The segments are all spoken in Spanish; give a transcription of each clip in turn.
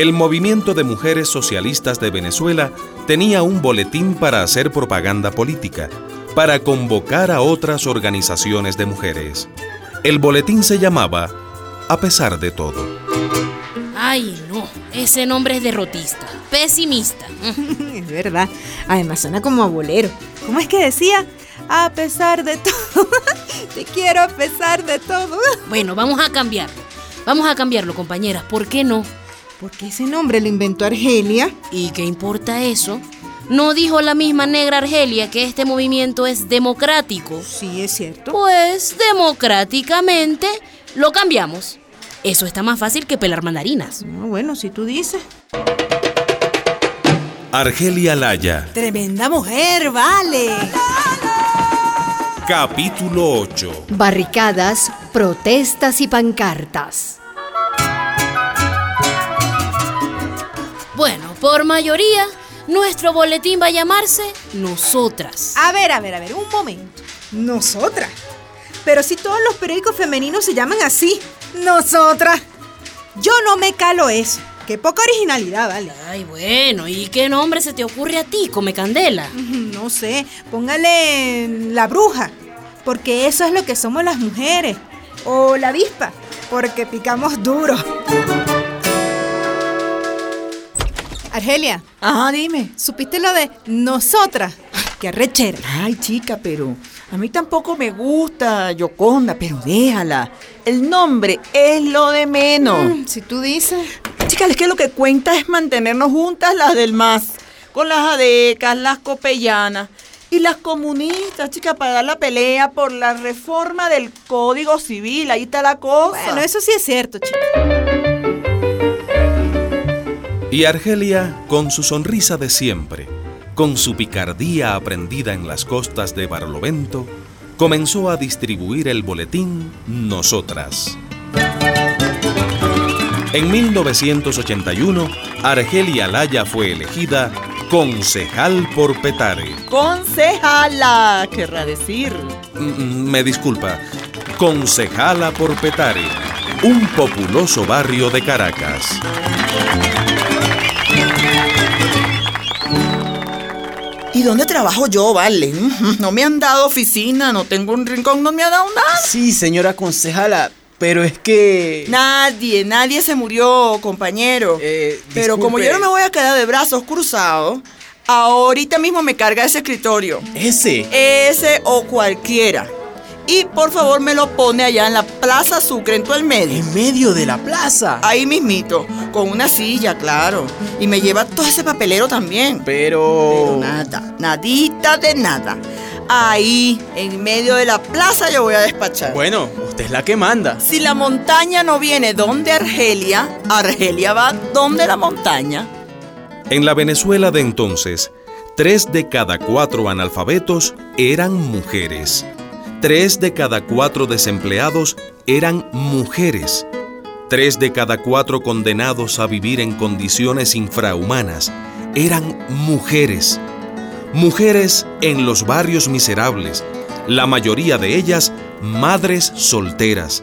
El movimiento de mujeres socialistas de Venezuela tenía un boletín para hacer propaganda política, para convocar a otras organizaciones de mujeres. El boletín se llamaba A pesar de todo. Ay, no, ese nombre es derrotista, pesimista. es verdad, además suena como a bolero. ¿Cómo es que decía? A pesar de todo, te quiero a pesar de todo. Bueno, vamos a cambiarlo. Vamos a cambiarlo, compañeras, ¿por qué no? Porque ese nombre lo inventó Argelia. ¿Y qué importa eso? ¿No dijo la misma negra Argelia que este movimiento es democrático? Sí, es cierto. Pues democráticamente lo cambiamos. Eso está más fácil que pelar mandarinas. No, bueno, si tú dices. Argelia Laya. Tremenda mujer, vale. Capítulo 8. Barricadas, protestas y pancartas. Bueno, por mayoría, nuestro boletín va a llamarse Nosotras. A ver, a ver, a ver, un momento. ¿Nosotras? Pero si todos los periódicos femeninos se llaman así, nosotras. Yo no me calo eso. Qué poca originalidad, vale. Ay, bueno, ¿y qué nombre se te ocurre a ti, Come Candela? No sé, póngale la bruja, porque eso es lo que somos las mujeres. O la avispa, porque picamos duro. Argelia. Ajá, dime. ¿Supiste lo de nosotras? ¡Qué arrechera! Ay, chica, pero a mí tampoco me gusta Yoconda, pero déjala. El nombre es lo de menos. Mm, si tú dices. Chica, es que lo que cuenta es mantenernos juntas las del MAS, con las adecas, las copellanas y las comunistas, chica, para dar la pelea por la reforma del Código Civil. Ahí está la cosa. Bueno, eso sí es cierto, chica. Y Argelia, con su sonrisa de siempre, con su picardía aprendida en las costas de Barlovento, comenzó a distribuir el boletín Nosotras. En 1981, Argelia Laya fue elegida concejal por Petare. Concejala, querrá decir. Mm, Me disculpa, concejala por Petare, un populoso barrio de Caracas. ¿Y dónde trabajo yo, vale? No me han dado oficina, no tengo un rincón, no me ha dado nada. Sí, señora concejala, pero es que... Nadie, nadie se murió, compañero. Eh, pero como yo no me voy a quedar de brazos cruzados, ahorita mismo me carga ese escritorio. Ese. Ese o cualquiera. Y por favor me lo pone allá en la Plaza Sucre, en todo el medio. En medio de la plaza. Ahí mismito, con una silla, claro. Y me lleva todo ese papelero también. Pero... Pero nada, nadita de nada. Ahí, en medio de la plaza, yo voy a despachar. Bueno, es la que manda. Si la montaña no viene donde Argelia, Argelia va donde la montaña. En la Venezuela de entonces, tres de cada cuatro analfabetos eran mujeres. Tres de cada cuatro desempleados eran mujeres. Tres de cada cuatro condenados a vivir en condiciones infrahumanas eran mujeres. Mujeres en los barrios miserables, la mayoría de ellas madres solteras,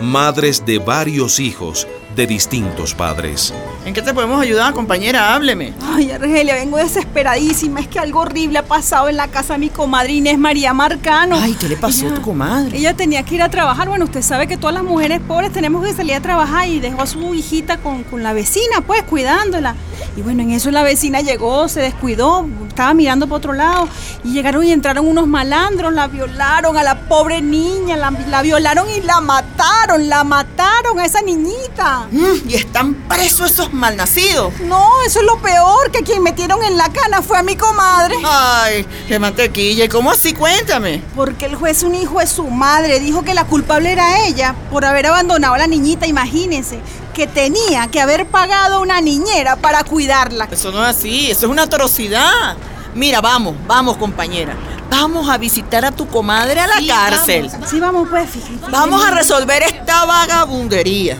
madres de varios hijos de distintos padres. ¿En qué te podemos ayudar, compañera? Hábleme. Ay, Argelia, vengo desesperadísima. Es que algo horrible ha pasado en la casa de mi comadre Inés María Marcano. Ay, ¿qué le pasó a tu comadre? Ella tenía que ir a trabajar. Bueno, usted sabe que todas las mujeres pobres tenemos que salir a trabajar y dejó a su hijita con, con la vecina, pues, cuidándola. Y bueno, en eso la vecina llegó, se descuidó, estaba mirando por otro lado y llegaron y entraron unos malandros, la violaron a la pobre niña, la, la violaron y la mataron, la mataron a esa niñita. Mm, y están presos esos malnacidos. No, eso es lo peor, que quien metieron en la cana fue a mi comadre. Ay, qué mantequilla. ¿Y cómo así? Cuéntame. Porque el juez, un hijo de su madre, dijo que la culpable era ella por haber abandonado a la niñita, imagínense, que tenía que haber pagado una niñera para cuidarla. Eso no es así, eso es una atrocidad. Mira, vamos, vamos, compañera. Vamos a visitar a tu comadre a la Sí, cárcel. Vamos, sí, vamos, pues, fíjate. Vamos a resolver esta vagabundería.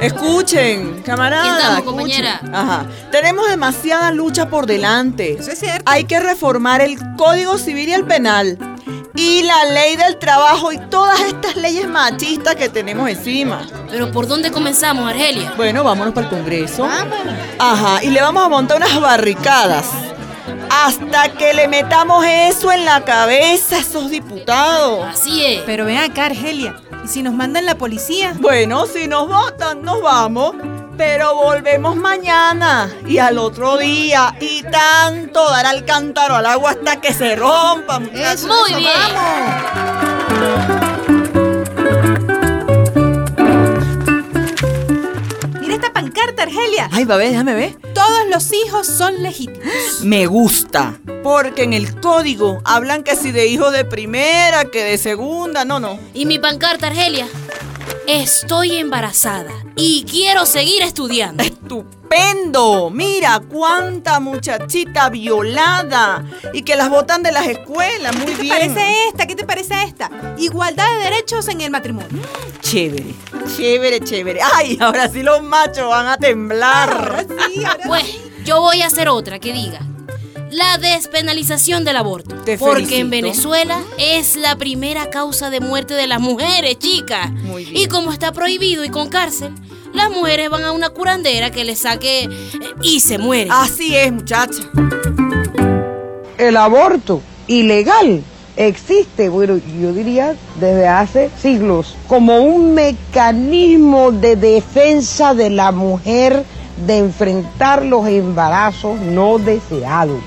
Escuchen, camarada. Escuchen. compañera. Ajá. Tenemos demasiada lucha por delante. Eso es cierto. Hay que reformar el Código Civil y el Penal. Y la ley del trabajo y todas estas leyes machistas que tenemos encima. Pero ¿por dónde comenzamos, Argelia? Bueno, vámonos para el Congreso. Ajá, y le vamos a montar unas barricadas. Hasta que le metamos eso en la cabeza a esos diputados. Así es. Pero ven acá, Argelia. ¿Y si nos mandan la policía? Bueno, si nos votan, nos vamos. Pero volvemos mañana y al otro día y tanto dar al cántaro al agua hasta que se rompa. muchachos. Muy bien. Mira esta pancarta, Argelia. Ay, babé, déjame ver. Todos los hijos son legítimos. Me gusta, porque en el código hablan que si de hijo de primera, que de segunda, no, no. ¿Y mi pancarta, Argelia? Estoy embarazada y quiero seguir estudiando. ¡Estupendo! Mira cuánta muchachita violada y que las botan de las escuelas, muy ¿Qué te bien. parece esta? ¿Qué te parece esta? Igualdad de derechos en el matrimonio. Chévere, chévere, chévere. Ay, ahora sí los machos van a temblar. Sí, ahora Pues yo voy a hacer otra que diga. La despenalización del aborto. Te porque felicito. en Venezuela es la primera causa de muerte de las mujeres, chicas. Muy bien. Y como está prohibido y con cárcel, las mujeres van a una curandera que les saque eh, y se mueren. Así es, muchacha. el aborto ilegal existe, bueno, yo diría desde hace siglos, como un mecanismo de defensa de la mujer de enfrentar los embarazos no deseados.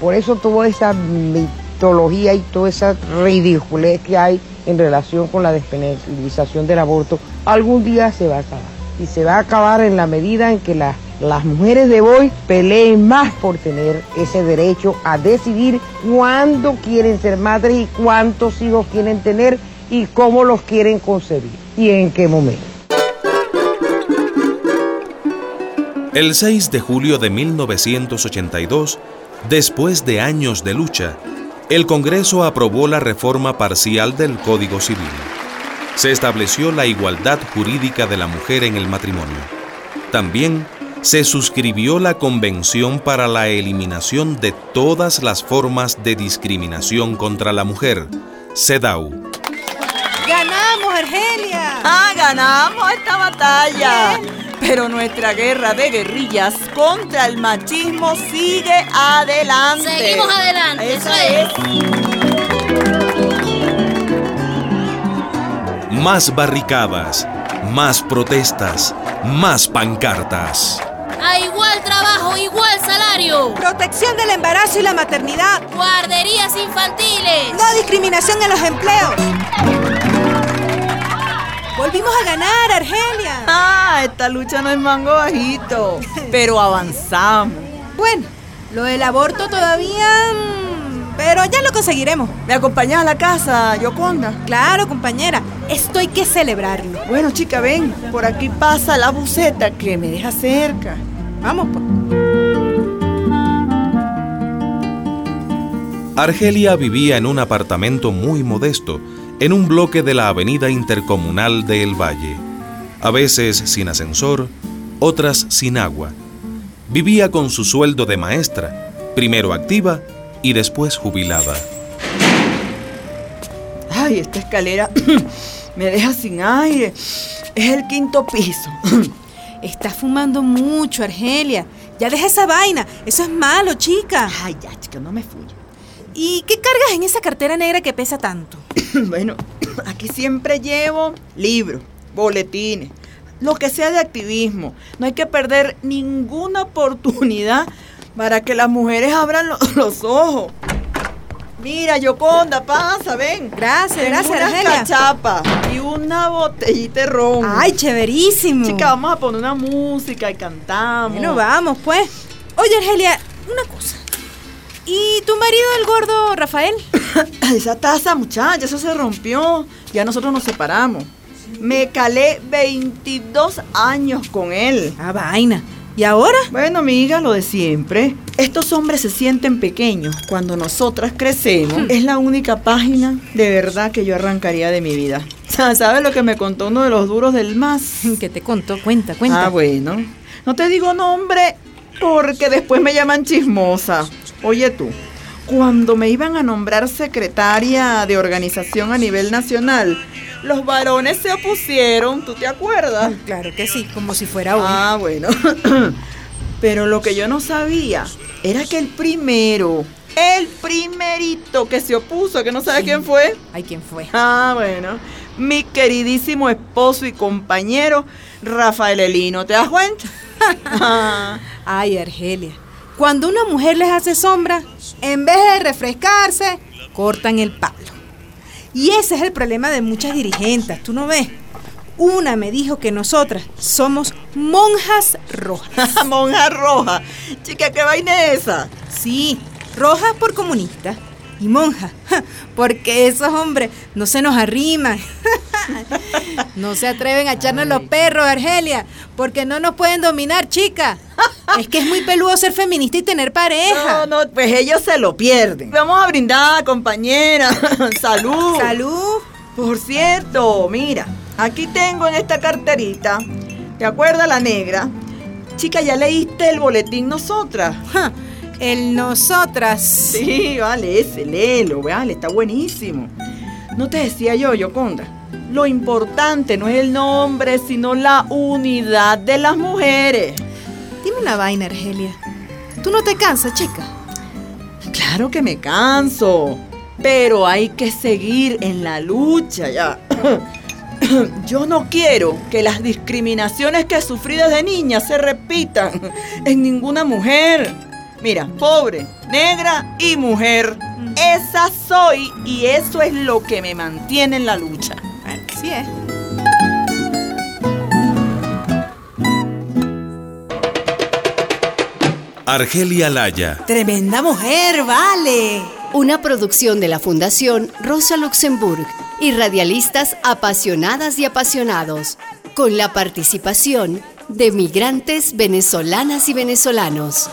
Por eso toda esa mitología y toda esa ridiculez que hay en relación con la despenalización del aborto, algún día se va a acabar. Y se va a acabar en la medida en que la- las mujeres de hoy peleen más por tener ese derecho a decidir cuándo quieren ser madres y cuántos hijos quieren tener y cómo los quieren concebir y en qué momento. El 6 de julio de 1982, después de años de lucha, el Congreso aprobó la reforma parcial del Código Civil. Se estableció la igualdad jurídica de la mujer en el matrimonio. También se suscribió la Convención para la Eliminación de todas las formas de discriminación contra la mujer, CEDAW. ¡Ganamos, Argelia! Ah, ganamos esta batalla. Pero nuestra guerra de guerrillas contra el machismo sigue adelante. Seguimos adelante, eso es. Más barricadas, más protestas, más pancartas. A igual trabajo, igual salario. Protección del embarazo y la maternidad. Guarderías infantiles. No discriminación en los empleos. Volvimos a ganar, Argelia. Esta lucha no es mango bajito, pero avanzamos. Bueno, lo del aborto todavía... mm, Pero ya lo conseguiremos. ¿Me acompañas a la casa, Yoconda? Claro, compañera. Esto hay que celebrarlo. Bueno, chica, ven, por aquí pasa la buceta que me deja cerca. Vamos, pues. Argelia vivía en un apartamento muy modesto, en un bloque de la avenida intercomunal de El Valle, a veces sin ascensor, otras sin agua. Vivía con su sueldo de maestra, primero activa y después jubilada. Ay, esta escalera me deja sin aire. Es el quinto piso. Estás fumando mucho, Argelia. Ya deja esa vaina. Eso es malo, chica. Ay, ya, chica, no me fui. ¿Y qué cargas en esa cartera negra que pesa tanto? Bueno, aquí siempre llevo libros, boletines, lo que sea de activismo. No hay que perder ninguna oportunidad para que las mujeres abran lo- los ojos. Mira, Yoconda, pasa, ven. Gracias, gracias, unas Argelia. cachapas y una botellita de ron. Ay, chéverísimo. Chica, vamos a poner una música y cantamos. Bueno, vamos, pues. Oye, Argelia, una cosa. ¿Y tu marido, el gordo Rafael? Esa taza, muchacha, eso se rompió. Ya nosotros nos separamos. Me calé 22 años con él. Ah, vaina. ¿Y ahora? Bueno, amiga, lo de siempre. Estos hombres se sienten pequeños cuando nosotras crecemos. Es la única página de verdad que yo arrancaría de mi vida. ¿Sabes lo que me contó uno de los duros del MAS? ¿Qué te contó? Cuenta, cuenta. Ah, bueno. No te digo nombre porque después me llaman chismosa. Oye tú, cuando me iban a nombrar secretaria de organización a nivel nacional, los varones se opusieron, ¿tú te acuerdas? Claro que sí, como si fuera uno. Ah, bueno. Pero lo que yo no sabía era que el primero, el primerito que se opuso, que no sabe quién fue. Ay, ¿quién fue? Ah, bueno. Mi queridísimo esposo y compañero, Rafael Elino. ¿Te das cuenta? Ay, Argelia. Cuando una mujer les hace sombra, en vez de refrescarse, cortan el palo. Y ese es el problema de muchas dirigentes, ¿tú no ves? Una me dijo que nosotras somos monjas rojas. Monja roja. Chica, ¿qué vaina es esa? Sí, rojas por comunistas y monjas, porque esos hombres no se nos arriman. No se atreven a echarnos los perros, Argelia, porque no nos pueden dominar, chica. Es que es muy peludo ser feminista y tener pareja. No, no, pues ellos se lo pierden. Vamos a brindar, compañera. Salud. Salud. Por cierto, mira, aquí tengo en esta carterita, ¿te acuerdas la negra? Chica, ¿ya leíste el boletín Nosotras? Ja, El nosotras. Sí, vale, ese, léelo, vale, está buenísimo. No te decía yo, Yoconda, lo importante no es el nombre, sino la unidad de las mujeres. Dime una vaina, Argelia. ¿Tú no te cansas, chica? Claro que me canso, pero hay que seguir en la lucha ya. Yo no quiero que las discriminaciones que sufrí desde niña se repitan en ninguna mujer. Mira, pobre, negra y mujer. Esa soy y eso es lo que me mantiene en la lucha. Así es. Argelia Laya. Tremenda mujer, vale. Una producción de la Fundación Rosa Luxemburg y radialistas apasionadas y apasionados, con la participación de migrantes venezolanas y venezolanos.